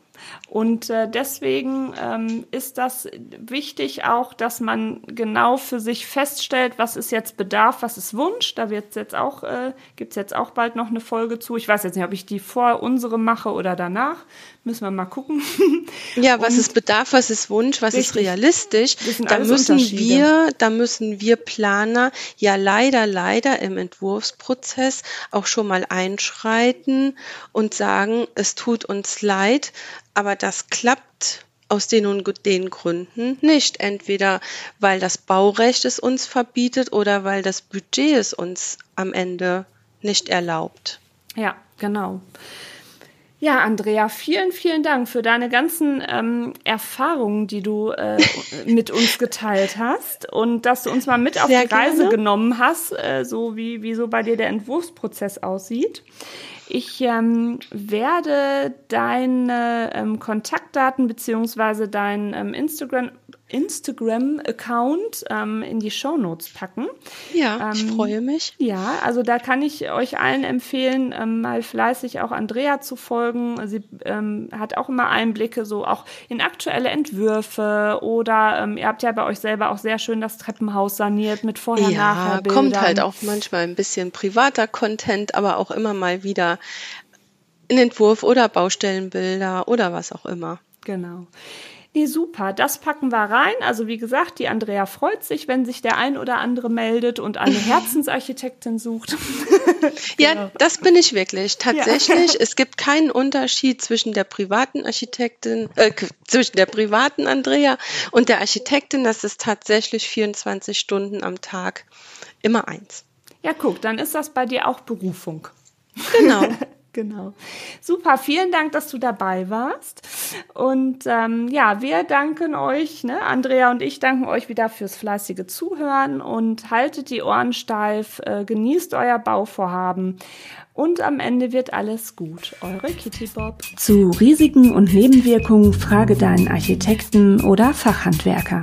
Und äh, deswegen ähm, ist das wichtig auch, dass man genau für sich feststellt, was ist jetzt Bedarf, was ist Wunsch. Da wird jetzt auch, äh, gibt es jetzt auch bald noch eine Folge zu. Ich weiß jetzt nicht, ob ich die vor unserem mache oder danach. Müssen wir mal gucken. Ja, was Und ist Bedarf, was ist Wunsch, was richtig, ist realistisch? Da müssen wir, da müssen wir Planer ja leider, leider im Entwurfsprozess auch schon mal einschreiten und sagen, es tut uns leid, aber das klappt aus den und den Gründen nicht. Entweder weil das Baurecht es uns verbietet oder weil das Budget es uns am Ende nicht erlaubt. Ja, genau. Ja, Andrea, vielen, vielen Dank für deine ganzen ähm, Erfahrungen, die du äh, mit uns geteilt hast und dass du uns mal mit auf Sehr die Reise gerne. genommen hast, äh, so wie, wie so bei dir der Entwurfsprozess aussieht. Ich ähm, werde deine ähm, Kontaktdaten beziehungsweise dein ähm, Instagram Instagram-Account ähm, in die Show Notes packen. Ja, ich ähm, freue mich. Ja, also da kann ich euch allen empfehlen, ähm, mal fleißig auch Andrea zu folgen. Sie ähm, hat auch immer Einblicke so auch in aktuelle Entwürfe oder ähm, ihr habt ja bei euch selber auch sehr schön das Treppenhaus saniert mit vorher-nachher. Ja, kommt halt auch manchmal ein bisschen privater Content, aber auch immer mal wieder ein Entwurf oder Baustellenbilder oder was auch immer. Genau. Nee, super, das packen wir rein. Also wie gesagt, die Andrea freut sich, wenn sich der ein oder andere meldet und eine Herzensarchitektin sucht. ja, genau. das bin ich wirklich. Tatsächlich, ja. es gibt keinen Unterschied zwischen der privaten Architektin, äh, zwischen der privaten Andrea und der Architektin. Das ist tatsächlich 24 Stunden am Tag immer eins. Ja, guck, dann ist das bei dir auch Berufung. Genau. Genau. Super, vielen Dank, dass du dabei warst. Und ähm, ja, wir danken euch, ne? Andrea und ich danken euch wieder fürs fleißige Zuhören und haltet die Ohren steif, äh, genießt euer Bauvorhaben und am Ende wird alles gut. Eure Kitty Bob. Zu Risiken und Nebenwirkungen frage deinen Architekten oder Fachhandwerker.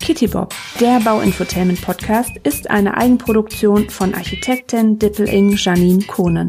Kitty Bob, der Bauinfotainment Podcast, ist eine Eigenproduktion von Architektin Dippeling Janine Kohnen.